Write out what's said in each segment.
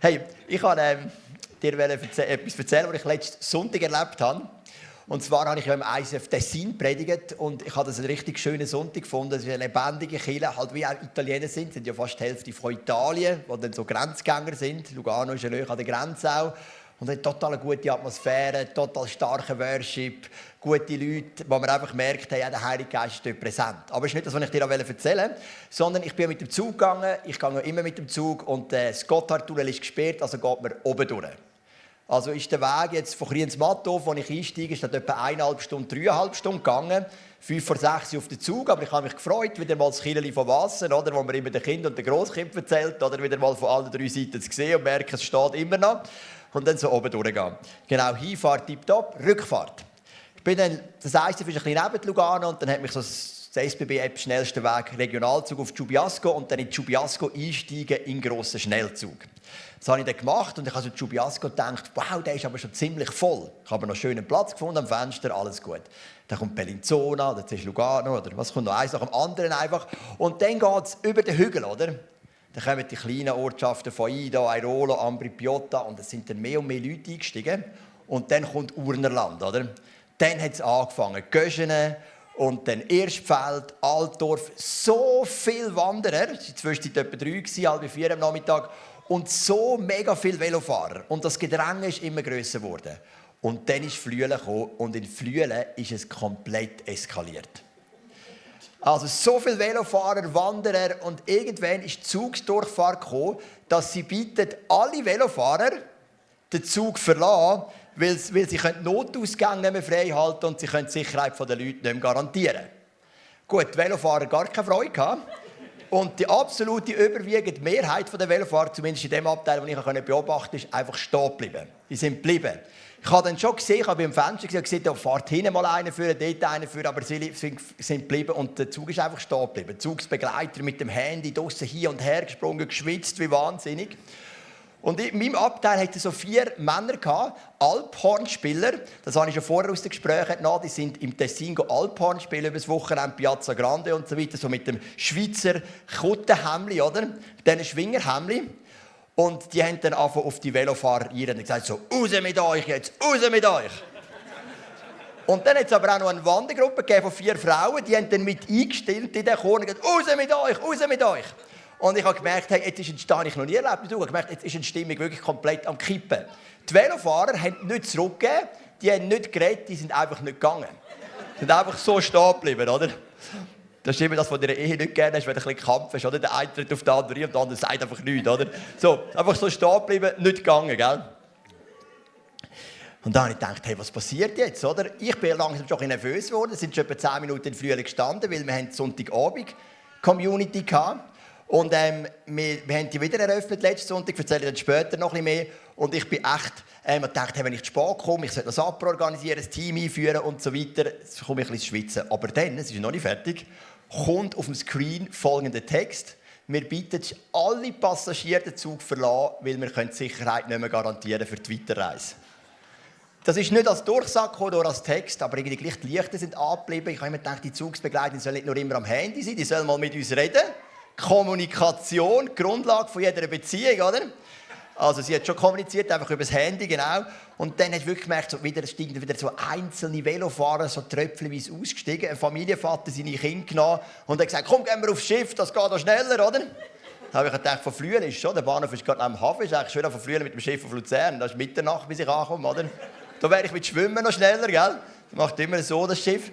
Hey, ich wollte ähm, dir etwas erzählen, was ich letzten Sonntag erlebt habe. Und zwar habe ich ja im ICF Tessin predigt und ich habe das einen richtig schönen Sonntag gefunden. Es ist eine lebendige Kirche, halt wie auch Italiener sind. Es sind ja fast die Hälfte von Italien, die dann so Grenzgänger sind. Lugano ist ja an der Grenze auch. Und eine total gute Atmosphäre, total starker Worship, gute Leute, wo man einfach merkt, hey, der Heilige Geist ist dort präsent. Aber es ist nicht das, was ich dir erzählen wollte, sondern ich bin mit dem Zug gegangen. Ich gehe immer mit dem Zug und äh, das Gotthardtunnel ist gesperrt, also geht man oben durch. Also ist der Weg jetzt von Kriens-Matthof, wo ich einsteige, ist etwa eineinhalb Stunden, dreieinhalb Stunden gegangen. Fünf vor sechs auf den Zug, aber ich habe mich gefreut, wieder mal das Killeli von Wasser, oder, wo man immer den Kind und den Großkind erzählt, oder wieder mal von allen drei Seiten zu sehen und merken, es steht immer noch. Und dann so oben durchgehen. Genau, Hinfahrt tipptopp, Rückfahrt. Ich bin dann, das erste ist ein neben Lugano und dann hat mich so das SBB-App schnellster Weg Regionalzug auf Chubiasco und dann in Chubiasco einsteigen in grossen Schnellzug. Das habe ich dann gemacht und ich habe so Chubiasco gedacht, wow, der ist aber schon ziemlich voll. Ich habe noch einen schönen Platz gefunden am Fenster, alles gut. Dann kommt Bellinzona, dann ist Lugano oder was kommt noch eins nach dem anderen einfach. Und dann geht es über den Hügel, oder? Dann kommen die kleinen Ortschaften von Ida, Airolo, Ambri, Piotta und es sind dann mehr und mehr Leute eingestiegen. Und dann kommt Urnerland, oder? Dann hat es angefangen, Göschene und dann Erstfeld, Altdorf, so viele Wanderer, es waren etwa drei, halb vier am Nachmittag, und so mega viele Velofahrer. Und das Gedränge ist immer grösser geworden. Und dann ist Flüelen gekommen und in Flüelen ist es komplett eskaliert. Also so viele Velofahrer, Wanderer und irgendwann ist die Zugsdurchfahrt gekommen, dass sie bitten, alle Velofahrer den Zug verlassen, weil, sie Notausgänge nicht mehr frei halten und sie können die Sicherheit der Leute nicht mehr garantieren. Gut, die Velofahrer gar keine Freude gehabt. Und die absolute überwiegende Mehrheit der Velofahrer, zumindest in dem Abteil, den ich beobachten konnte, ist einfach stehen geblieben. Die sind geblieben. Ich habe dann schon gesehen, ich habe beim Fenster gesehen, da fährt hinten mal einer für, dort einer für, aber sie sind geblieben und der Zug ist einfach stehen geblieben. Der Zugsbegleiter mit dem Handy draussen hin und her gesprungen, geschwitzt wie wahnsinnig. Und in meinem Abteil hatte so vier Männer, Alphornspieler. Das habe ich schon vorher aus den Gesprächen entnommen. Die sind im Tessin Alphorn spielen über das Wochenende, Piazza Grande und so weiter. So mit dem Schweizer Kuttenhemli, oder? Diesen Schwingerhemli. Und die haben dann einfach auf die Velofahrer rein und gesagt, so, raus mit euch jetzt, raus mit euch. Und dann hat es aber auch noch eine Wandergruppe von vier Frauen, die haben dann mit eingestellt in den Chor und gesagt, raus mit euch, raus mit euch. Und ich habe gemerkt, hey, jetzt ist eine Stimmung, ich noch nie erlebt, ich habe gemerkt, jetzt ist eine Stimmung wirklich komplett am Kippen. Die Velofahrer haben nicht zurückgegeben, die haben nicht geredet, die sind einfach nicht gegangen. Die sind einfach so stehen geblieben, oder? Das ist immer das, was in der Ehe nicht gerne hast, wenn ein bisschen Kampf hast, oder? Der eine tritt auf den anderen und der andere sagt einfach nichts, oder? So, einfach so stehen geblieben, nicht gegangen, gell? Und dann habe ich gedacht, hey, was passiert jetzt, oder? Ich bin langsam schon nervös geworden, sind schon etwa 10 Minuten in Frühling gestanden, weil wir haben Sonntagabend Community hatten. Und ähm, wir, wir haben die wieder eröffnet letzten Sonntag, ich erzähle dann später noch ein mehr. Und ich bin echt, ähm, gedacht, hey, wenn ich zu spät komme, ich sollte das Apro organisieren, ein Team einführen und so weiter, jetzt komme ich ein bisschen schwitzen. Aber dann, es ist noch nicht fertig, kommt auf dem Screen folgender Text. Wir bitten alle Passagiere den Zug verlassen, weil wir die Sicherheit nicht mehr garantieren für die Weiterreise. Das ist nicht als Durchsage oder als Text, aber irgendwie gleich die Lichter sind abgeblieben. Ich habe immer gedacht, die Zugsbegleiter sollen nicht nur immer am Handy sein, die sollen mal mit uns reden. Kommunikation, Grundlage von jeder Beziehung, oder? Also sie hat schon kommuniziert, einfach über das Handy, genau. Und dann hat wirklich gemerkt, so wieder, steigen wieder so einzelne Velofahrer, so tröpfelweise ausgestiegen. Ein Familienvater seine Kinder genommen und hat gesagt, komm, gehen wir aufs Schiff, das geht doch schneller, oder? Da habe ich gedacht, von Flüelen ist schon, der Bahnhof ist gerade am Hafen, ist eigentlich schön von Flüelen mit dem Schiff auf Luzern. Das ist Mitternacht, bis ich ankomme, oder? Da wäre ich mit Schwimmen noch schneller, gell? Das macht immer so, das Schiff.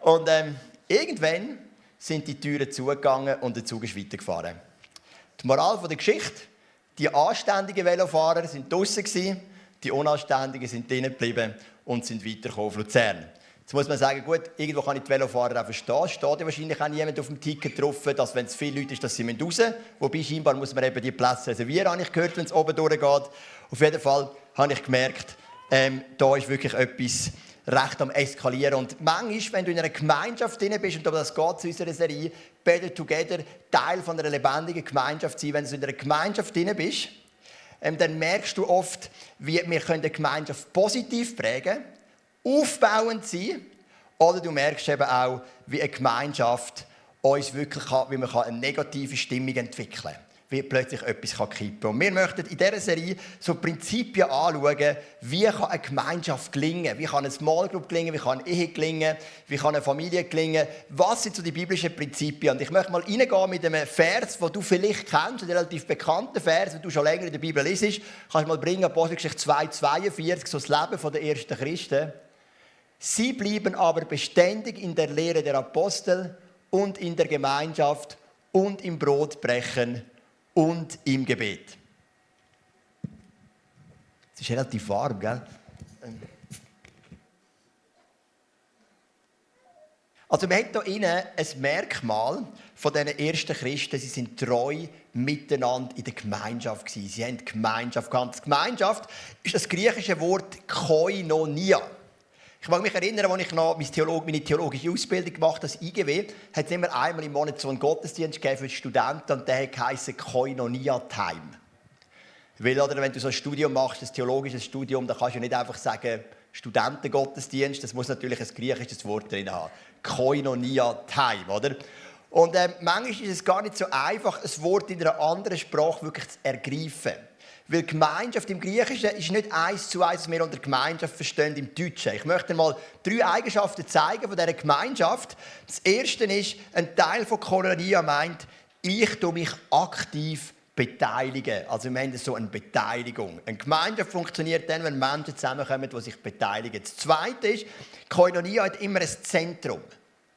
Und ähm, irgendwann sind die Türen zugegangen und der Zug ist weitergefahren. Die Moral der Geschichte, die anständigen Velofahrer sind draußen, die unanständigen sind drinnen geblieben und sind weitergekommen auf Luzern. Jetzt muss man sagen, gut, irgendwo kann ich die Velofahrer auch verstehen. Es steht ja wahrscheinlich auch niemand auf dem Ticket drauf, dass wenn es viele Leute ist, dass sie raus müssen. Wobei scheinbar muss man eben die Plätze reservieren, habe ich gehört, wenn es oben durchgeht. Auf jeden Fall habe ich gemerkt, ähm, da ist wirklich etwas recht am Eskalieren. Und manchmal, wenn du in einer Gemeinschaft drin bist, und das geht zu unserer Serie, Better Together, Teil von einer lebendigen Gemeinschaft sein, wenn du in einer Gemeinschaft drin bist, ähm, dann merkst du oft, wie wir eine Gemeinschaft positiv prägen aufbauend sein, oder du merkst eben auch, wie eine Gemeinschaft uns wirklich kann, wie man eine negative Stimmung entwickeln kann. Wie plötzlich etwas kippen kann. Wir möchten in dieser Serie so Prinzipien anschauen, wie kann eine Gemeinschaft gelingen, wie kann eine Small Group gelingen, wie kann eine Ehe gelingen, wie kann eine Familie gelingen, was sind so die biblischen Prinzipien. Und ich möchte mal reingehen mit einem Vers, den du vielleicht kennst, einen relativ bekannten Vers, den du schon länger in der Bibel liest, kannst du mal bringen, Apostelgeschichte 2, 42, so das Leben der ersten Christen. Sie blieben aber beständig in der Lehre der Apostel und in der Gemeinschaft und im Brotbrechen und im Gebet. Es ist relativ warm, gell? Also wir haben hier innen ein Merkmal von diesen ersten Christen. Sie sind treu miteinander in der Gemeinschaft gewesen. Sie haben Gemeinschaft gehabt. Gemeinschaft ist das griechische Wort koinonia. Ich mag mich erinnern, als ich noch meine theologische Ausbildung gemacht habe, das IGW, hat es immer einmal im Monat so einen Gottesdienst gegeben für die Studenten und der heisst Koinonia Time. Weil, oder, wenn du so ein Studium machst, ein theologisches Studium, dann kannst du nicht einfach sagen, Studentengottesdienst, das muss natürlich ein griechisches Wort drin haben. Koinonia Time, oder? Und äh, manchmal ist es gar nicht so einfach, ein Wort in einer anderen Sprache wirklich zu ergreifen. Weil Gemeinschaft im Griechischen ist nicht eins zu eins, was wir unter Gemeinschaft verstehen im Deutschen. Ich möchte mal drei Eigenschaften zeigen von dieser Gemeinschaft. Das erste ist, ein Teil von Kolonia meint, ich tue mich aktiv beteiligen. Also wir haben so eine Beteiligung. Eine Gemeinschaft funktioniert dann, wenn Menschen zusammenkommen, die sich beteiligen. Das Zweite ist, Koinonia hat immer ein Zentrum.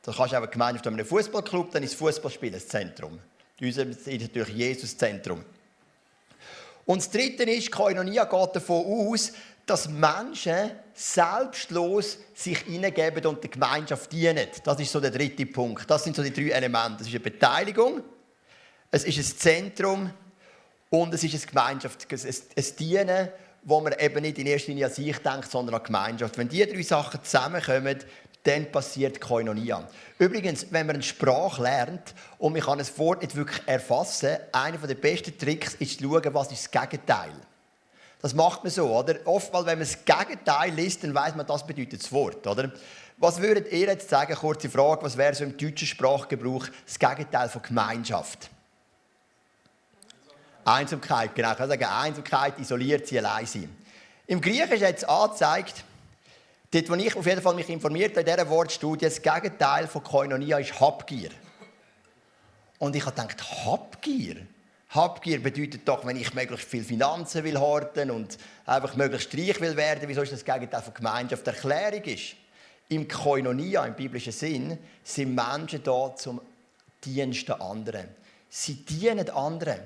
Da kannst du auch eine Gemeinschaft haben, einen Fußballclub, dann ist das Fußballspiel ein Zentrum. In unserem ist natürlich Jesus Zentrum. Und das Dritte ist, Koinonia geht davon aus, dass Menschen selbstlos sich hineingeben und der Gemeinschaft dienen. Das ist so der dritte Punkt. Das sind so die drei Elemente. Es ist eine Beteiligung, es ist ein Zentrum und es ist eine Gemeinschaft, ein Dienen, wo man eben nicht in erster Linie an sich denkt, sondern an die Gemeinschaft. Wenn diese drei Sachen zusammenkommen, dann passiert Koinonia. Übrigens, wenn man eine Sprache lernt und man kann ein Wort nicht wirklich erfassen, einer der besten Tricks ist zu schauen, was ist das Gegenteil. Das macht man so, oder? Oftmals, wenn man das Gegenteil liest, dann weiß man, das bedeutet das Wort, oder? Was würdet ihr jetzt sagen, kurze Frage, was wäre so im deutschen Sprachgebrauch das Gegenteil von Gemeinschaft? Einsamkeit, genau. Ich kann sagen, Einsamkeit, isoliert sie, allein sein. Im Griechischen hat es angezeigt, Dort, wo ich auf jeden Fall mich informiert habe, in dieser Wortstudie, das Gegenteil von Koinonia ist Habgier. Und ich habe gedacht, Habgier? Habgier bedeutet doch, wenn ich möglichst viel Finanzen will horten und einfach möglichst reich will werden, wieso ist das Gegenteil von Gemeinschaft? Erklärung ist, im Koinonia, im biblischen Sinn, sind Menschen da zum Dienst der anderen. Sie dienen anderen.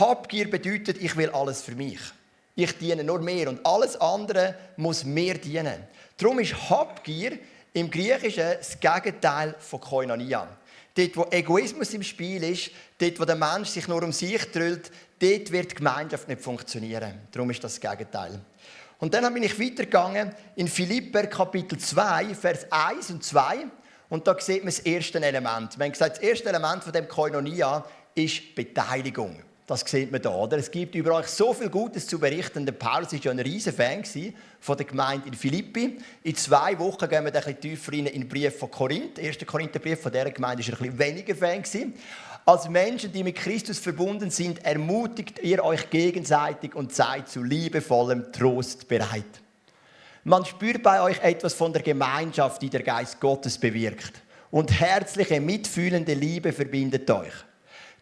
Habgier bedeutet, ich will alles für mich. Ich diene nur mir und alles andere muss mir dienen. Darum ist Habgier im Griechischen das Gegenteil von Koinonia. Dort, wo Egoismus im Spiel ist, dort, wo der Mensch sich nur um sich drüllt, dort wird die Gemeinschaft nicht funktionieren. Darum ist das, das Gegenteil. Und dann bin ich weitergegangen in Philipper Kapitel 2, Vers 1 und 2. Und da sieht man das erste Element. Wir haben gesagt, das erste Element von dem Koinonia ist Beteiligung. Das sieht man hier. Oder? Es gibt über euch so viel Gutes zu berichten. Der Paulus war ja ein riesen Fan von der Gemeinde in Philippi. In zwei Wochen gehen wir ein bisschen tiefer rein in den Brief von Korinth. Der erste Korintherbrief von dieser Gemeinde war ein bisschen weniger Fan. Als Menschen, die mit Christus verbunden sind, ermutigt ihr euch gegenseitig und seid zu liebevollem Trost bereit. Man spürt bei euch etwas von der Gemeinschaft, die der Geist Gottes bewirkt. Und herzliche, mitfühlende Liebe verbindet euch.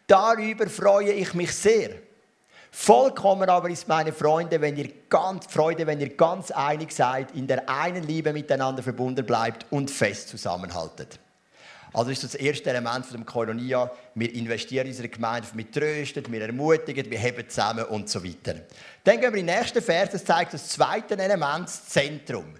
Darüber freue ich mich sehr. Vollkommen aber ist meine Freunde, wenn ihr ganz Freude, wenn ihr ganz einig seid, in der einen Liebe miteinander verbunden bleibt und fest zusammenhaltet. Also ist das erste Element von dem Kolonia. Wir investieren in unsere Gemeinde, wir trösten, wir ermutigen, wir heben zusammen und so weiter. Dann gehen wir in den nächsten Vers, das zeigt das zweite Element, das Zentrum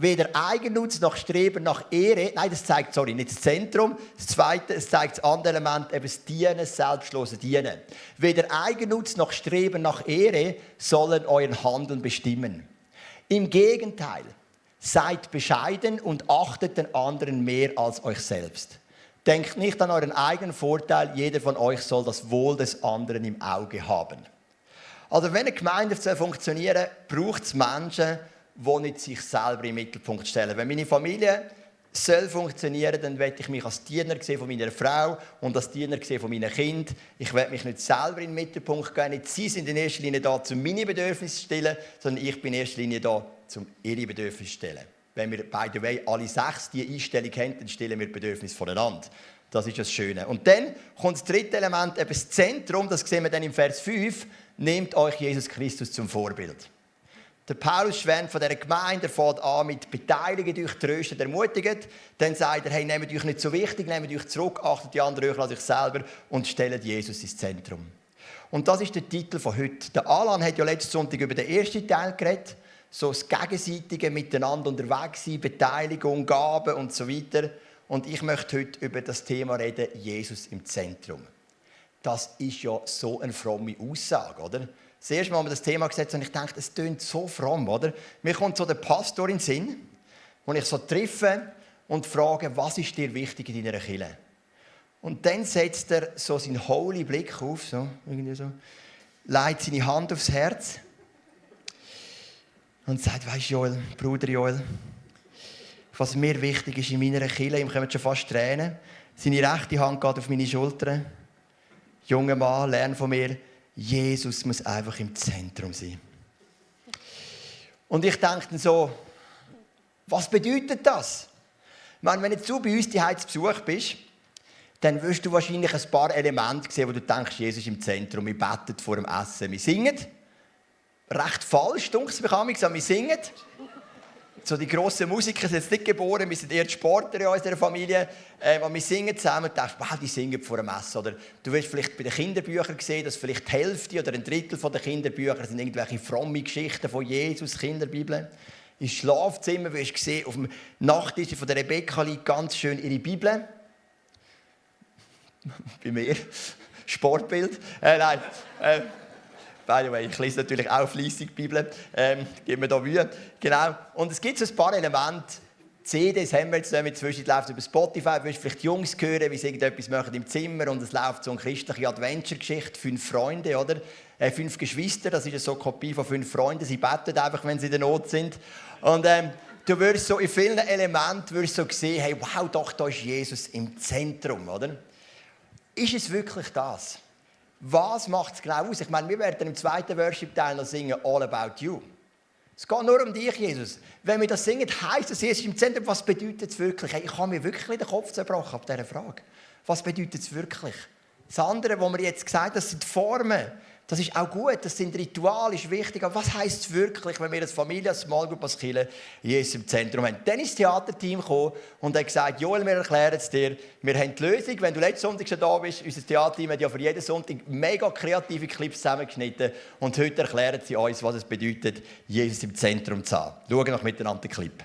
weder Eigennutz noch Streben nach Ehre. Nein, das zeigt, sorry, nicht das Zentrum. Das zweite, es zeigt das andere Element, eben das Dienen, das selbstlose Dienen. Weder Eigennutz noch Streben nach Ehre sollen euren Handeln bestimmen. Im Gegenteil, seid bescheiden und achtet den anderen mehr als euch selbst. Denkt nicht an euren eigenen Vorteil, jeder von euch soll das Wohl des anderen im Auge haben. Also wenn eine Gemeinde funktionieren soll, braucht es Menschen, die nicht sich selber im Mittelpunkt stellen. Wenn meine Familie soll funktionieren, dann werde ich mich als Diener sehen von meiner Frau und als Diener sehen von meinen Kind. Ich werde mich nicht selber in den Mittelpunkt gehen. Nicht sie sind in erster Linie da, um meine Bedürfnisse zu stellen, sondern ich bin in erster Linie da, um ihre Bedürfnisse zu stellen. Wenn wir beide way alle sechs die Einstellung haben, dann stellen wir Bedürfnisse voneinander. Das ist das Schöne. Und dann kommt das dritte Element, eben das Zentrum, das sehen wir dann im Vers 5, nehmt euch Jesus Christus zum Vorbild. Der Paulus schwärmt von dieser Gemeinde, fährt an mit Beteiligung, euch tröstet, ermutigt. Dann sagt er, hey, nehmt euch nicht so wichtig, nehmt euch zurück, achtet die anderen euch als euch selber und stellt Jesus ins Zentrum. Und das ist der Titel von heute. Der Alan hat ja letzten Sonntag über den ersten Teil geredet, so das gegenseitige Miteinander unterwegs sein, Beteiligung, Gaben und so weiter. Und ich möchte heute über das Thema reden, Jesus im Zentrum. Das ist ja so eine fromme Aussage, oder? Das erste Mal haben das Thema gesetzt und ich dachte, es klingt so fromm, oder? Mir kommt so der Pastor in den Sinn, wo ich so treffe und frage, was ist dir wichtig in deiner Kirche? Und dann setzt er so seinen holy Blick auf, so, irgendwie so, legt seine Hand aufs Herz und sagt, weißt Joel, Bruder Joel, was mir wichtig ist in meiner Kirche, ihm kommen schon fast Tränen. Seine rechte Hand geht auf meine Schulter. Junger Mann, lern von mir, Jesus muss einfach im Zentrum sein. Und ich denke dann so, was bedeutet das? Meine, wenn du bei uns die zu Besuch bist, dann wirst du wahrscheinlich ein paar Elemente sehen, wo du denkst, Jesus ist im Zentrum. Wir beten vor dem Essen, wir singen. Recht falsch, dunkel wir singen so die grossen Musiker sind jetzt nicht geboren, wir sind eher die Sportler in unserer Familie. Äh, wir singen zusammen und denkst, wow, die singen vor einem Essen. Oder du wirst vielleicht bei den Kinderbüchern sehen, dass vielleicht die Hälfte oder ein Drittel der Kinderbücher sind irgendwelche fromme Geschichten von Jesus, Kinderbibel. Im Schlafzimmer wirst du sehen, auf dem Nachttisch von der Rebecca liegt ganz schön ihre Bibel. bei mir. Sportbild. Äh, nein. Äh, By the way, ich lese natürlich auch fleissig die Bibel. Ähm, gib mir da Mühe. Genau. Und es gibt so ein paar Elemente. CDs haben wir jetzt nicht zwischen läuft über Spotify, du wirst vielleicht Jungs hören, wie sie irgendetwas machen im Zimmer und es läuft so eine christliche Adventure-Geschichte, fünf Freunde, oder? Äh, fünf Geschwister, das ist so eine Kopie von fünf Freunden, sie beten einfach, wenn sie in der Not sind. Und ähm, du wirst so in vielen Elementen wirst so sehen, hey, wow, doch, da ist Jesus im Zentrum, oder? Ist es wirklich das? Was macht es genau aus? Ich meine, wir werden im zweiten Worship-Teil noch singen All About You. Es geht nur um dich, Jesus. Wenn wir das singen, heisst das, Jesus im Zentrum, was bedeutet es wirklich? Ich habe mir wirklich den Kopf zerbrochen ab dieser Frage. Was bedeutet es wirklich? Das andere, was wir jetzt gesagt haben, das sind Formen. Das ist auch gut, das sind Rituale, ist wichtig. Aber was heisst es wirklich, wenn wir als Familie, als Small Group, als Kirche Jesus im Zentrum haben? Dann ist das Theaterteam gekommen und hat gesagt, Joel, wir erklären es dir. Wir haben die Lösung. Wenn du letzten Sonntag schon da bist, unser Theaterteam hat ja für jeden Sonntag mega kreative Clips zusammengeschnitten. Und heute erklären sie uns, was es bedeutet, Jesus im Zentrum zu haben. Schauen noch miteinander den Clip.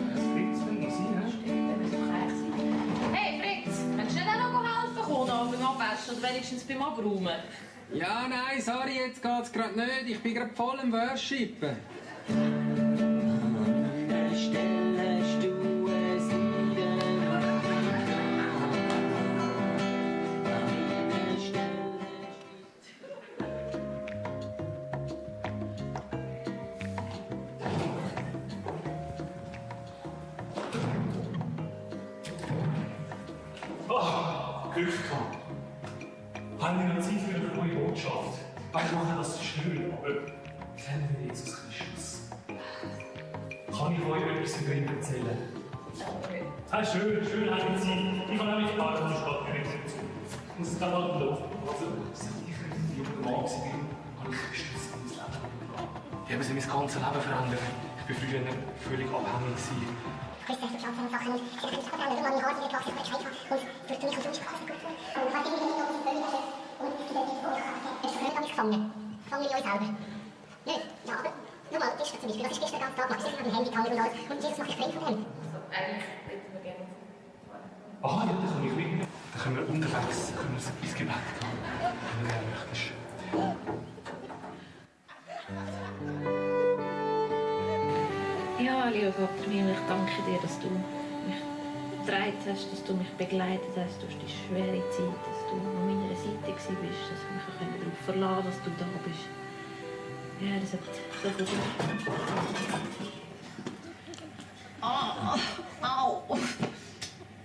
abwaschen oder wenigstens beim Abraumen. Ja, nein, sorry, jetzt geht's gerade nicht. Ich bin gerade voll im Worshipen. Oh, Glück gehabt. Zeit für eine neue Botschaft? Ich mache das schön, aber kennen wir Jesus Christus? Kann ich euch etwas über ihn erzählen? Ah, schön, schön haben wir Zeit. Ich habe nämlich gar nicht Stadt gewechselt. Ich muss es gerade mal laufen. Also, seit ich ein junger Mann war, habe ich Christus in mein Leben gebracht. Die haben sie mein ganzes Leben verändert. Ich war früher völlig abhängig. Gewesen. Questa è stata una cosa che si è fatto la mia cosa che ho fatto und durch mich und quasi gut und hat irgendwie noch ein bisschen und die da ist auch mich gefangen fangen wir uns selber nicht ja aber nur mal gestern zum Beispiel das ist gestern ganz Tag ich habe am Handy gehangen und alles und Jesus macht frei von dem Eigentlich hätten wir gerne Ah, ja, dann kann ich mit. Dann können wir unterwegs können wir ins Gebet gehen. Wenn du gerne möchtest. Ja, lieber Gott, ich danke dir, dass du mich getragen hast, dass du mich begleitet hast durch die schwere Zeit, dass du an meiner Seite warst, verlassen dass du da bist. Ja, das hat so geholfen. Ah, au!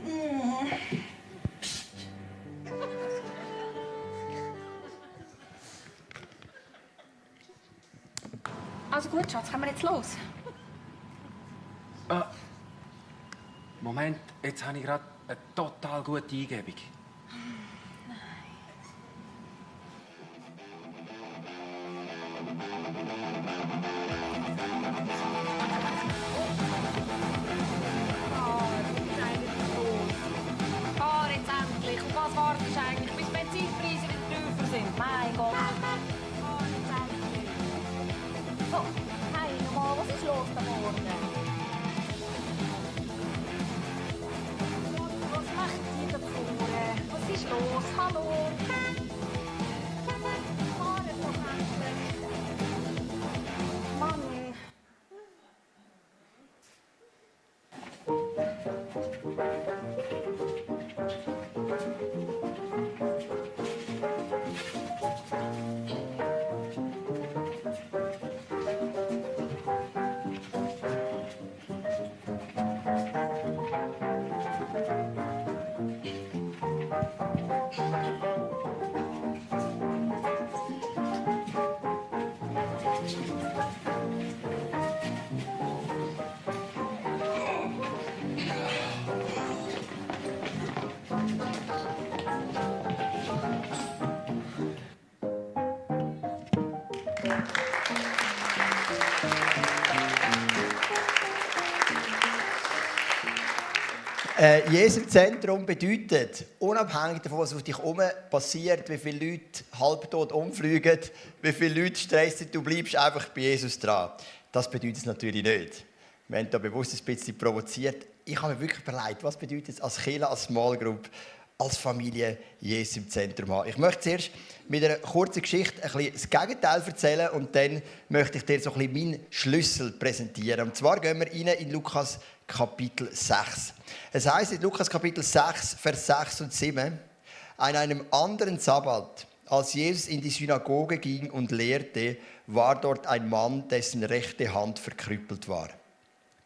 Mm. Also gut, Schatz, können wir jetzt los? Ah. Moment, jetzt habe ich gerade eine total gute Eingebung. Äh, Jesus im Zentrum bedeutet, unabhängig davon, was auf dich herum passiert, wie viele Leute halbtot umfliegen, wie viele Leute stressen, du bleibst einfach bei Jesus dran. Das bedeutet es natürlich nicht. Wir haben da bewusst ein bisschen provoziert. Ich habe mir wirklich überlegt, was bedeutet es als Kirche, als Small Group, als Familie Jesus im Zentrum haben. Ich möchte zuerst mit einer kurzen Geschichte ein bisschen das Gegenteil erzählen und dann möchte ich dir so ein bisschen meinen Schlüssel präsentieren. Und zwar gehen wir rein in Lukas Kapitel 6. Es heißt in Lukas Kapitel 6, Vers 6 und 7, an einem anderen Sabbat, als Jesus in die Synagoge ging und lehrte, war dort ein Mann, dessen rechte Hand verkrüppelt war.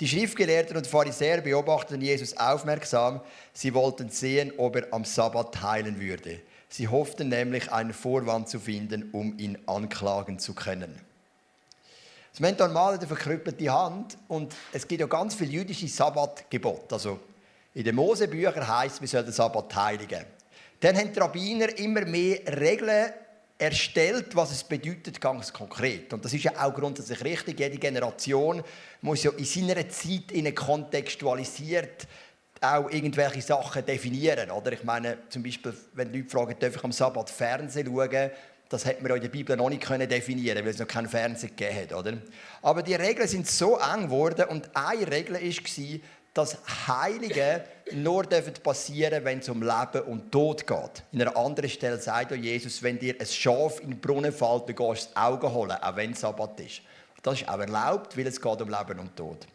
Die Schriftgelehrten und Pharisäer beobachteten Jesus aufmerksam. Sie wollten sehen, ob er am Sabbat heilen würde. Sie hofften nämlich, einen Vorwand zu finden, um ihn anklagen zu können. Das Mentor malt eine verkrüppelte Hand und es gibt ja ganz viele jüdische Sabbatgebote. Also in den Mosebüchern heißt wir sollen den Sabbat heiligen. Dann haben die Rabbiner immer mehr Regeln erstellt, was es bedeutet, ganz konkret. Und das ist ja auch grundsätzlich richtig. Jede Generation muss ja in seiner Zeit in kontextualisiert auch irgendwelche Sachen definieren. Oder? Ich meine, zum Beispiel, wenn Leute fragen, darf ich am Sabbat Fernsehen schauen, das hat man in der Bibel noch nicht definieren weil es noch keinen Fernseher gegeben hat. Oder? Aber die Regeln sind so eng geworden und eine Regel war, dass Heilige nur passieren wenn es um Leben und Tod geht. In einer anderen Stelle sagt Jesus, wenn dir ein Schaf in den Brunnen fällt, dann gehst du das Auge holen, auch wenn es Sabbat ist. Das ist auch erlaubt, weil es geht um Leben und Tod.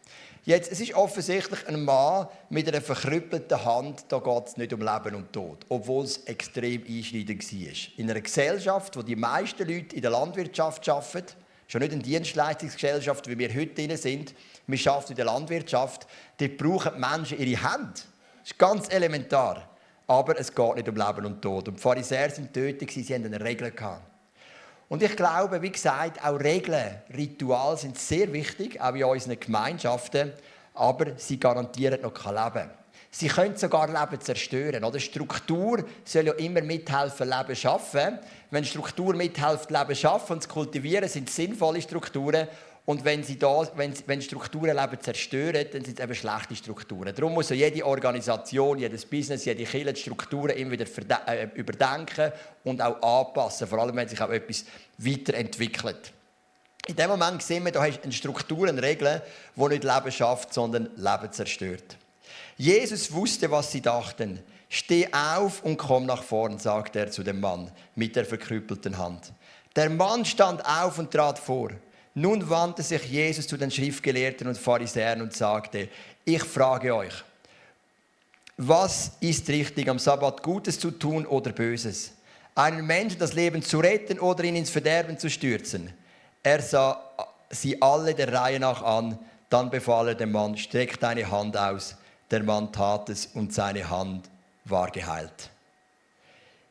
Jetzt, es ist offensichtlich ein Mann mit einer verkrüppelten Hand, da geht es nicht um Leben und Tod, obwohl es extrem einschneidend war. In einer Gesellschaft, wo die meisten Leute in der Landwirtschaft arbeiten, schon nicht eine Dienstleistungsgesellschaft, wie wir heute drin sind, wir arbeiten in der Landwirtschaft, dort brauchen die Menschen ihre Hände. Das ist ganz elementar. aber es geht nicht um Leben und Tod. Und die Pharisäer sind tötet, sie hatten eine Regel. Gehabt. Und ich glaube, wie gesagt, auch Regeln, Rituale sind sehr wichtig, auch in unseren Gemeinschaften, aber sie garantieren noch kein Leben. Sie können sogar Leben zerstören. Oder? Struktur soll ja immer mithelfen, Leben zu schaffen. Wenn Struktur mithilft, Leben zu schaffen und zu kultivieren, sind sinnvolle Strukturen. Und wenn, sie da, wenn, wenn Strukturen Leben zerstören, dann sind es eben schlechte Strukturen. Darum muss jede Organisation, jedes Business, jede Kirche die Strukturen immer wieder äh, überdenken und auch anpassen. Vor allem, wenn sich auch etwas weiterentwickelt. In dem Moment sehen wir, da hast du eine Struktur, eine Regel, die nicht Leben schafft, sondern Leben zerstört. Jesus wusste, was sie dachten. Steh auf und komm nach vorn, sagte er zu dem Mann mit der verkrüppelten Hand. Der Mann stand auf und trat vor. Nun wandte sich Jesus zu den Schriftgelehrten und Pharisäern und sagte, ich frage euch, was ist richtig am Sabbat Gutes zu tun oder Böses? Einen Menschen das Leben zu retten oder ihn ins Verderben zu stürzen? Er sah sie alle der Reihe nach an, dann befahl er dem Mann, streck deine Hand aus. Der Mann tat es und seine Hand war geheilt.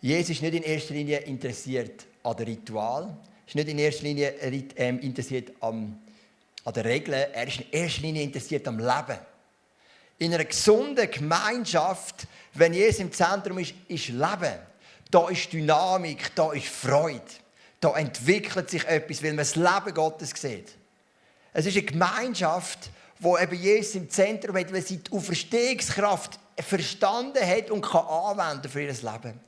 Jesus ist nicht in erster Linie interessiert an dem Ritual, ist nicht in erster Linie ähm, interessiert an, an den Regeln, er ist in erster Linie interessiert am Leben. In einer gesunden Gemeinschaft, wenn Jesus im Zentrum ist, ist Leben. Da ist Dynamik, da ist Freude. Da entwickelt sich etwas, weil man das Leben Gottes sieht. Es ist eine Gemeinschaft, wo eben Jesus im Zentrum hat, weil sie die Auferstehungskraft verstanden hat und kann anwenden für ihr Leben.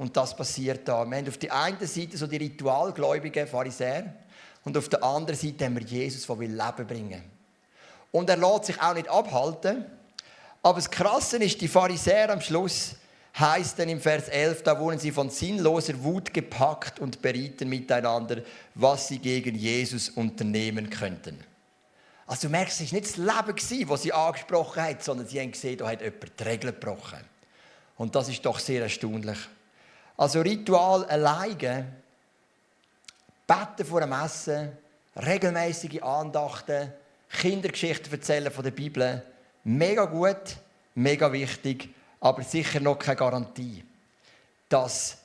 Und das passiert da. Wir haben auf der einen Seite so die ritualgläubigen Pharisäer und auf der anderen Seite haben wir Jesus, der will Leben bringen Und er lässt sich auch nicht abhalten. Aber das Krasse ist, die Pharisäer am Schluss heißt dann im Vers 11, da wurden sie von sinnloser Wut gepackt und berieten miteinander, was sie gegen Jesus unternehmen könnten. Also du merkst, es war nicht das Leben, das sie angesprochen hat, sondern sie haben gesehen, da hat jemand die Regeln gebrochen. Und das ist doch sehr erstaunlich. Also Ritual alleine, beten vor dem Essen, regelmäßige Andachten, Kindergeschichten erzählen von der Bibel, mega gut, mega wichtig, aber sicher noch keine Garantie, dass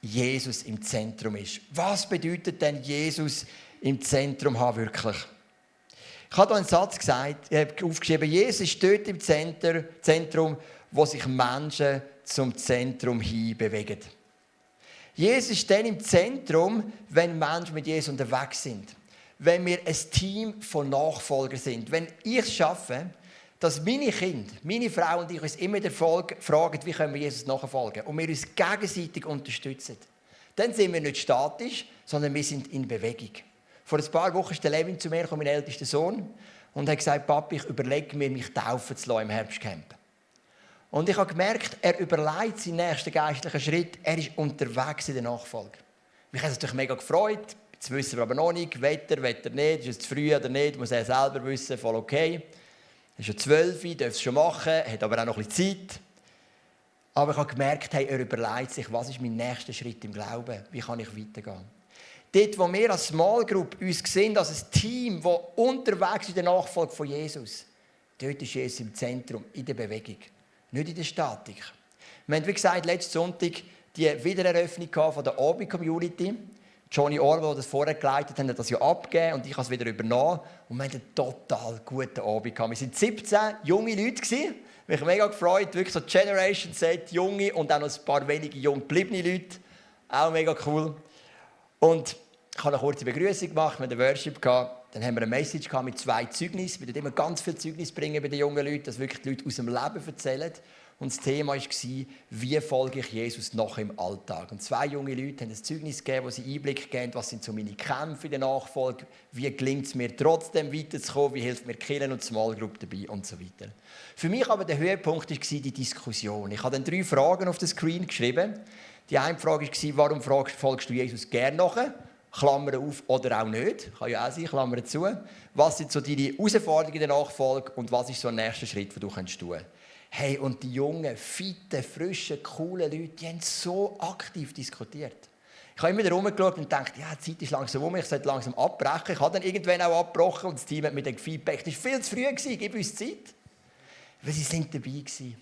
Jesus im Zentrum ist. Was bedeutet denn Jesus im Zentrum haben wirklich? Ich habe hier einen Satz gesagt, ich habe aufgeschrieben, Jesus dort im Zentrum, wo sich Menschen zum Zentrum hin bewegen. Jesus ist dann im Zentrum, wenn Menschen mit Jesus unterwegs sind. Wenn wir ein Team von Nachfolgern sind. Wenn ich es schaffe, dass meine Kinder, meine Frau und ich uns immer wieder fragen, wie können wir Jesus nachfolgen und wir uns gegenseitig unterstützen. Dann sind wir nicht statisch, sondern wir sind in Bewegung. Vor ein paar Wochen ist der Levin zu mir, mein ältester Sohn, und hat gesagt, Papi, ich überlege mir, mich taufen zu lassen im Herbstcamp. Und ich habe gemerkt, er überlegt seinen nächsten geistlichen Schritt. Er ist unterwegs in der Nachfolge. Mich hat es natürlich mega gefreut. Jetzt wissen wir aber noch nicht, Wetter, Wetter nicht, ist es zu früh oder nicht, muss er selber wissen, voll okay. Er ist schon zwölf, darf es schon machen, hat aber auch noch ein bisschen Zeit. Aber ich habe gemerkt, hey, er überlegt sich, was ist mein nächster Schritt im Glauben? Wie kann ich weitergehen? Dort, wo wir als Small Group uns sehen, als ein Team, das unterwegs in der Nachfolge von Jesus, dort ist Jesus im Zentrum, in der Bewegung nicht in der Statik. Wir haben, wie gesagt, letzten Sonntag die Wiedereröffnung von der Obi-Community. Johnny Orwell, der das vorher geleitet hat, hat das ja abgegeben und ich habe es wieder übernommen. Und wir hatten einen total guten Abend. Wir waren 17 junge Leute. Habe mich mega gefreut. Wirklich so Generation Set, junge und auch noch ein paar wenige jung gebliebene Leute. Auch mega cool. Und ich habe eine kurze Begrüßung gemacht, wir hatten Worship. Gehabt. Dann haben wir eine Message mit zwei Zeugnissen. Wir immer ganz viel Zeugnis bringen bei den jungen Leuten, dass wirklich die Leute aus dem Leben erzählen. Und das Thema war, wie folge ich Jesus noch im Alltag? Und zwei junge Leute haben ein Zeugnis gegeben, wo sie Einblick geben, was sind so meine Kämpfe in der Nachfolge, wie gelingt es mir trotzdem weiterzukommen, wie hilft mir Killen und Small Group dabei und so weiter. Für mich aber der Höhepunkt war die Diskussion. Ich habe dann drei Fragen auf den Screen geschrieben. Die eine Frage war, warum folgst du Jesus gerne nachher? Klammer auf oder auch nicht, kann ja auch sein, Klammer zu. Was sind so deine Herausforderungen in der Nachfolge und was ist so der nächste Schritt, den du tun kannst? Hey, und die jungen, fitten, frischen, coolen Leute, die haben so aktiv diskutiert. Ich habe immer wieder rumgeschaut und gedacht, ja, die Zeit ist langsam um, ich sollte langsam abbrechen. Ich habe dann irgendwann auch abgebrochen und das Team hat mir dann Feedback, das war viel zu früh, gib uns Zeit. Weil sie sind dabei gewesen.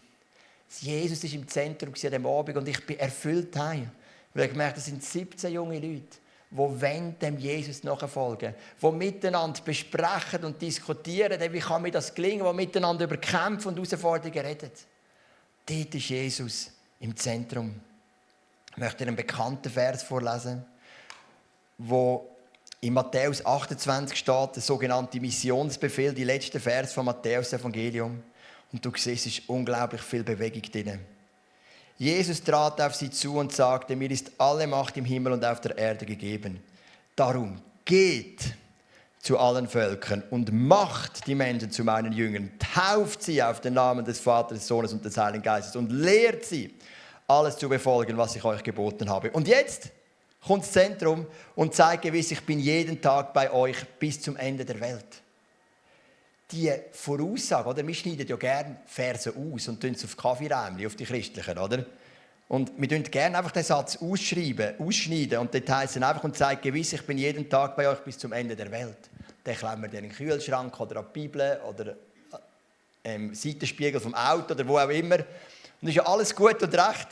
Jesus ist im Zentrum an diesem Abend und ich bin erfüllt heim. Weil ich gemerkt das sind 17 junge Leute, die dem Jesus nachfolgen die miteinander besprechen und diskutieren, wie kann mir das gelingen, die miteinander über Kämpfe und Herausforderungen reden. Dort ist Jesus im Zentrum. Ich möchte einen bekannten Vers vorlesen, wo in Matthäus 28 steht, der sogenannte Missionsbefehl, die letzte Vers von Matthäus Evangelium. Und du siehst, es ist unglaublich viel Bewegung drin. Jesus trat auf sie zu und sagte, mir ist alle Macht im Himmel und auf der Erde gegeben. Darum geht zu allen Völkern und macht die Menschen zu meinen Jüngern, tauft sie auf den Namen des Vaters, des Sohnes und des Heiligen Geistes und lehrt sie, alles zu befolgen, was ich euch geboten habe. Und jetzt kommt das Zentrum und zeigt gewiss, ich bin jeden Tag bei euch bis zum Ende der Welt die Voraussage, oder? Wir schneiden ja gerne Verse aus und tun es auf Kaffeeräumchen, auf die christlichen, oder? Und wir tun gerne einfach den Satz ausschreiben, ausschneiden und dort heisst einfach und sagt gewiss, ich bin jeden Tag bei euch bis zum Ende der Welt. Dann klemmen wir den in den Kühlschrank oder an die Bibel oder im ähm, Seitenspiegel vom Auto oder wo auch immer. Und das ist ja alles gut und recht.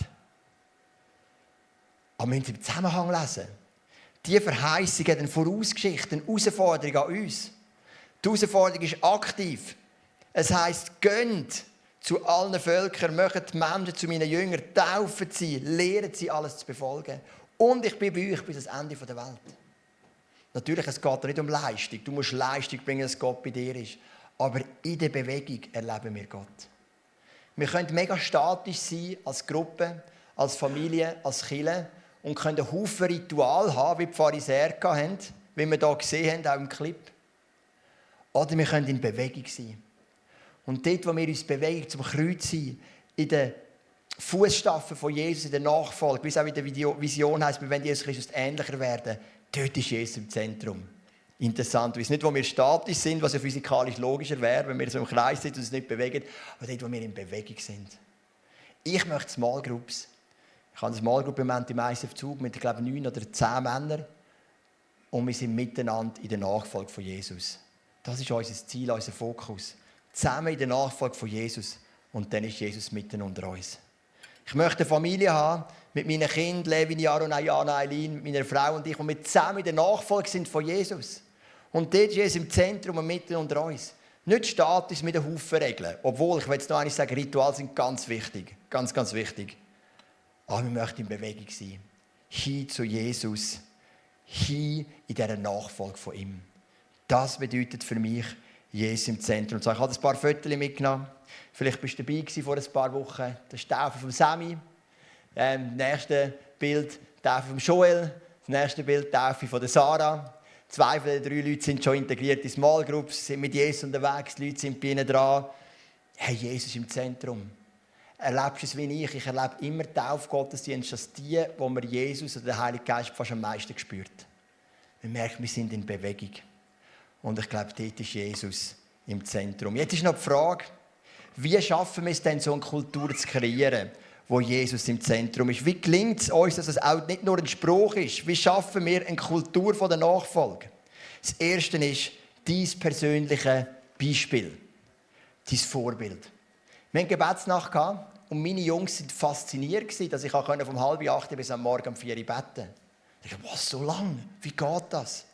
Aber wir müssen im Zusammenhang lesen. Die Verheißung hat eine Vorausgeschichte, eine Herausforderung an uns. Die Herausforderung ist aktiv. Es heißt, gönnt zu allen Völkern, macht die Menschen zu meinen Jüngern, taufen sie, lehren sie, alles zu befolgen. Und ich bin bei euch bis ans Ende der Welt. Natürlich, es geht nicht um Leistung. Du musst Leistung bringen, dass Gott bei dir ist. Aber in der Bewegung erleben wir Gott. Wir können mega statisch sein als Gruppe, als Familie, als Kirche und können einen Haufen Ritual haben, wie die Pharisäer hatten, wie wir hier gesehen haben, auch im Clip. Oder wir können in Bewegung sein. Und dort, wo wir uns bewegen, zum Kreuz sein, in den Fußstapfen von Jesus, in der Nachfolge, wie es auch in der Vision heißt, wir wollen Jesus Christus ähnlicher werden, dort ist Jesus im Zentrum. Interessant, nicht, wo wir statisch sind, was ja physikalisch logischer wäre, wenn wir so im Kreis sind und uns nicht bewegen, aber dort, wo wir in Bewegung sind. Ich möchte Small Groups. Ich habe ein Small Group im Moment im ISF-Zug mit, ich glaube, neun oder zehn Männern. Und wir sind miteinander in der Nachfolge von Jesus. Das ist unser Ziel, unser Fokus. Zusammen in der Nachfolge von Jesus. Und dann ist Jesus mitten unter uns. Ich möchte eine Familie haben mit meinen Kindern, Levin, Jaron, Ayana, Eileen, mit meiner Frau und ich, und wir zusammen in der Nachfolge sind von Jesus. Und dort ist Jesus im Zentrum und mitten unter uns. Nicht Status mit einem Haufen Regeln. Obwohl, ich will jetzt noch einmal sagen, Rituale sind ganz wichtig. Ganz, ganz wichtig. Aber wir möchten in Bewegung sein. Hin zu Jesus. Hin in dieser Nachfolge von ihm. Das bedeutet für mich Jesus im Zentrum. ich habe ein paar Fotos mitgenommen. Vielleicht bist du dabei vor ein paar Wochen. Das ist Taufe von Sammy. Ähm, das nächste Bild Taufe von Joel. Das nächste Bild Taufe von Sarah. Zwei von den drei Leuten sind schon integriert in Small Groups, sind mit Jesus unterwegs, die Leute sind bei ihnen dran. Hey, Jesus im Zentrum. Erlebst du es wie ich? Ich erlebe immer die Taufgottesdienst als die, wo man Jesus oder den Heiligen Geist fast am meisten spürt. Wir merken, wir sind in Bewegung. Und ich glaube, dort ist Jesus im Zentrum. Jetzt ist noch die Frage, wie schaffen wir es denn, so eine Kultur zu kreieren, wo Jesus im Zentrum ist? Wie gelingt es uns, dass es auch nicht nur ein Spruch ist? Wie schaffen wir eine Kultur der Nachfolge? Das Erste ist dein persönliche Beispiel, dein Vorbild. Wir hatten Gebetsnacht und meine Jungs waren fasziniert, dass ich vom halb acht bis am Morgen um vier Uhr beten konnte. Ich dachte, was, so lange? Wie geht das?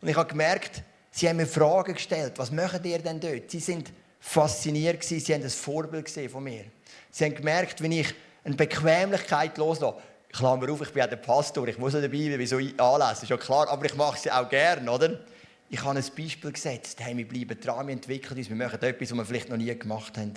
Und ich habe gemerkt, Sie haben mir Fragen gestellt. Was macht ihr denn dort? Sie sind fasziniert. Sie haben ein Vorbild von mir. Sie haben gemerkt, wenn ich eine Bequemlichkeit loslasse, Klammer auf, ich bin ja der Pastor, ich muss ja dabei sein, wie so anlesen, ist ja klar, aber ich mache sie auch gerne, oder? Ich habe ein Beispiel gesetzt, hey, wir bleiben dran, wir entwickeln uns, wir machen etwas, was wir vielleicht noch nie gemacht haben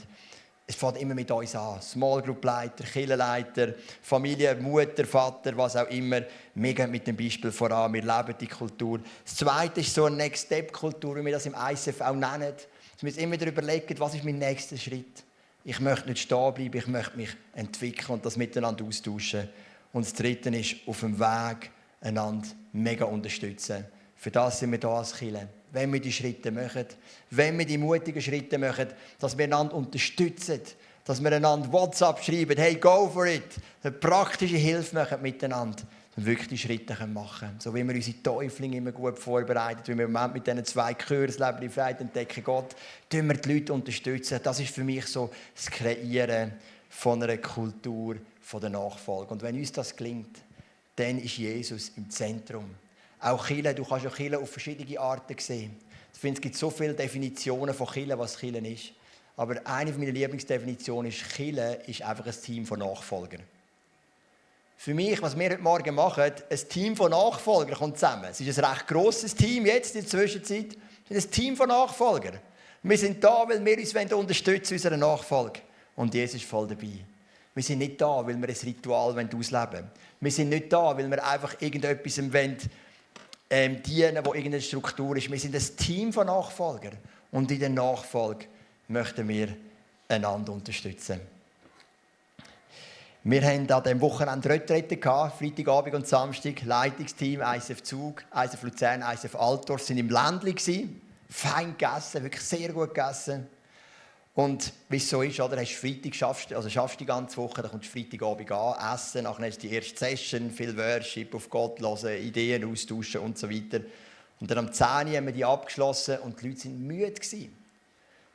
es fängt immer mit uns an. Small Group Leiter, Kirchenleiter, Familie, Mutter, Vater, was auch immer. Wir gehen mit dem Beispiel voran, wir leben die Kultur. Das Zweite ist so eine Next Step Kultur, wie wir das im ICF auch nennen. Wir müssen immer darüber überlegen, was ist mein nächster Schritt. Ich möchte nicht stehen bleiben, ich möchte mich entwickeln und das miteinander austauschen. Und das Dritte ist, auf dem Weg einander mega unterstützen. Für das sind wir hier als Kirche wenn wir die Schritte machen, wenn wir die mutigen Schritte machen, dass wir einander unterstützen, dass wir einander WhatsApp schreiben, hey, go for it, eine praktische Hilfe machen miteinander, dass wir wirklich die Schritte machen können. So wie wir unsere Täuflinge immer gut vorbereiten, wie wir im Moment mit diesen zwei Kursen Leben in Freiheit entdecken Gott, tun wir die Leute unterstützen. Das ist für mich so das Kreieren von einer Kultur von der Nachfolge. Und wenn uns das gelingt, dann ist Jesus im Zentrum. Auch Chile, du kannst ja Chile auf verschiedene Arten sehen. Ich finde, es gibt so viele Definitionen von Chile, was Chile ist. Aber eine meiner Lieblingsdefinitionen ist, Chile ist einfach ein Team von Nachfolgern. Für mich, was wir heute Morgen machen, ein Team von Nachfolgern kommt zusammen. Es ist ein recht grosses Team jetzt in der Zwischenzeit. Es ist ein Team von Nachfolgern. Wir sind da, weil wir uns unterstützen in unserer Nachfolge. Und Jesus ist voll dabei. Wir sind nicht da, weil wir ein Ritual ausleben wollen. Wir sind nicht da, weil wir einfach irgendetwas wollen, ähm, dienen, wo irgendeine Struktur ist. Wir sind ein Team von Nachfolgern. Und in der Nachfolge möchten wir einander unterstützen. Wir haben an diesem Wochenende Retrette gehabt, Freitagabend und Samstag. Leitungsteam, ISF Zug, ISF Luzern, ISF Altdorf sind im Ländli. Fein gegessen, wirklich sehr gut gegessen. Und wie es so ist, oder, hast du Freitag, schaffst, also schaffst die ganze Woche, dann kommst du Freitagabend an, essen, nachher ist die erste Session, viel Worship, auf Gott hören, Ideen austauschen und so weiter. Und dann am 10 Uhr haben wir die abgeschlossen und die Leute waren müde. Gewesen.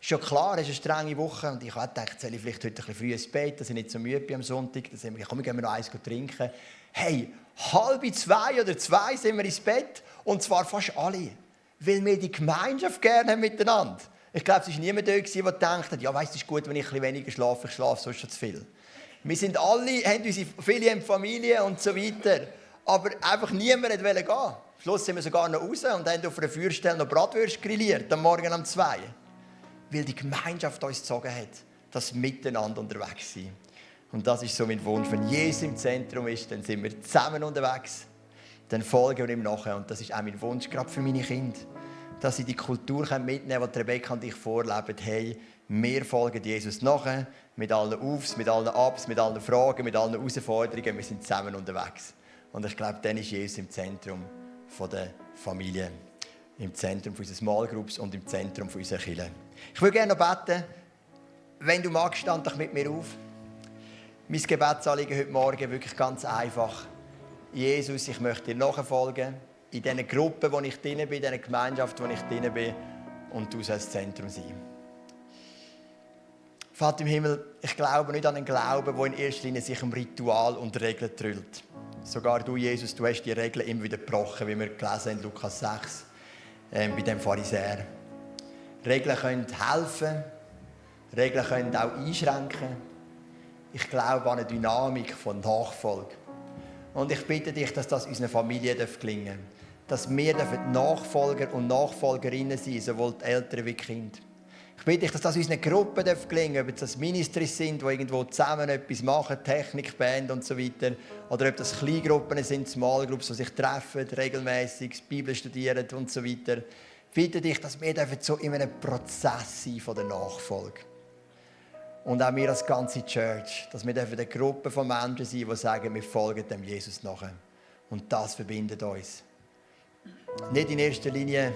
Ist schon klar, es ist eine strenge Woche und ich habe gedacht, soll ich vielleicht heute ein bisschen früh ins Bett, dass ich nicht so müde bin am Sonntag. Dann sind wir, komm, gehen wir noch eins trinken. Hey, halb zwei oder zwei sind wir ins Bett und zwar fast alle, weil wir die Gemeinschaft gerne haben miteinander. Ich glaube, es war niemand da, der dachte, ja, weißt, es ist gut, wenn ich ein weniger schlafe, ich schlafe sonst schon zu viel. Wir sind alle, haben unsere, viele haben Familie und so weiter. Aber einfach niemand wollte gehen. Am Schluss sind wir sogar noch raus und haben auf einer Feuerstelle noch Bratwürste grilliert, am Morgen um zwei. Weil die Gemeinschaft uns gezogen hat, dass wir miteinander unterwegs sind. Und das ist so mein Wunsch. Wenn Jesus im Zentrum ist, dann sind wir zusammen unterwegs. Dann folgen wir ihm nachher. Und das ist auch mein Wunsch, gerade für meine Kinder dass sie die Kultur mitnehmen können, die Rebecca und ich vorleben. Hey, wir folgen Jesus nachher, mit allen Aufs, mit allen Abs, mit allen Fragen, mit allen Herausforderungen. Wir sind zusammen unterwegs. Und ich glaube, dann ist Jesus im Zentrum der Familie, im Zentrum unserer Small und im Zentrum unserer Kirche. Ich würde gerne noch beten, wenn du magst, stand doch mit mir auf. Mein Gebetsanliegen heute Morgen wirklich ganz einfach. Jesus, ich möchte dir nachfolgen in diesen Gruppen, wo ich drin bin, in dieser Gemeinschaft, wo ich drin bin und du sollst das Zentrum sein. Vater im Himmel, ich glaube nicht an einen Glauben, der in erster Linie sich um Ritual und Regeln drüllt. Sogar du, Jesus, du hast die Regeln immer wieder gebrochen, wie wir gelesen in Lukas 6, äh, bei dem Pharisäer. Regeln können helfen, Regeln können auch einschränken. Ich glaube an eine Dynamik von Nachfolge. Und ich bitte dich, dass das unserer Familie gelingen darf dass wir Nachfolger und Nachfolgerinnen sein sowohl die Eltern wie die Kinder. Ich bitte dich, dass das unseren Gruppen gelingen darf, ob das Ministries sind, die irgendwo zusammen etwas machen, Technik, Band und so weiter, oder ob das Kleingruppen sind, Small Groups, die sich treffen, regelmäßig Bibel studieren und so weiter. Ich bitte dich, dass wir so in einem Prozess sein von der Nachfolge. Und auch wir als ganze Church, dass wir eine Gruppe von Menschen sein, die sagen, wir folgen dem Jesus nachher. Und das verbindet uns. Nicht in erster Linie,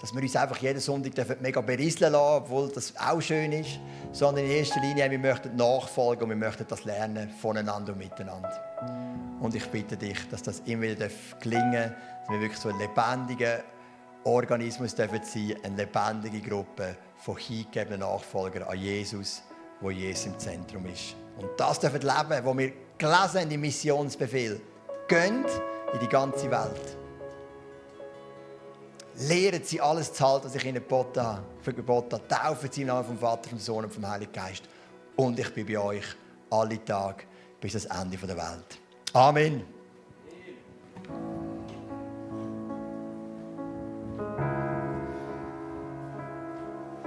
dass wir uns einfach jeden Sonntag mega berieseln lassen, obwohl das auch schön ist, sondern in erster Linie, wir möchten nachfolgen und wir möchten das lernen voneinander und miteinander. Und ich bitte dich, dass das immer wieder gelingen darf, dass wir wirklich so ein lebendiger Organismus dürfen sein, eine lebendige Gruppe von hingegebenen Nachfolgern an Jesus, wo Jesus im Zentrum ist. Und das dürfen leben, wo wir gelesen haben im Missionsbefehl. Gönnt in die ganze Welt. Lehren sie alles zu halten, was ich ihnen geboten habe. Für geboten habe. Taufen sie im Namen vom Vater, vom Sohn und vom Heiligen Geist. Und ich bin bei euch alle Tage bis ans Ende der Welt. Amen.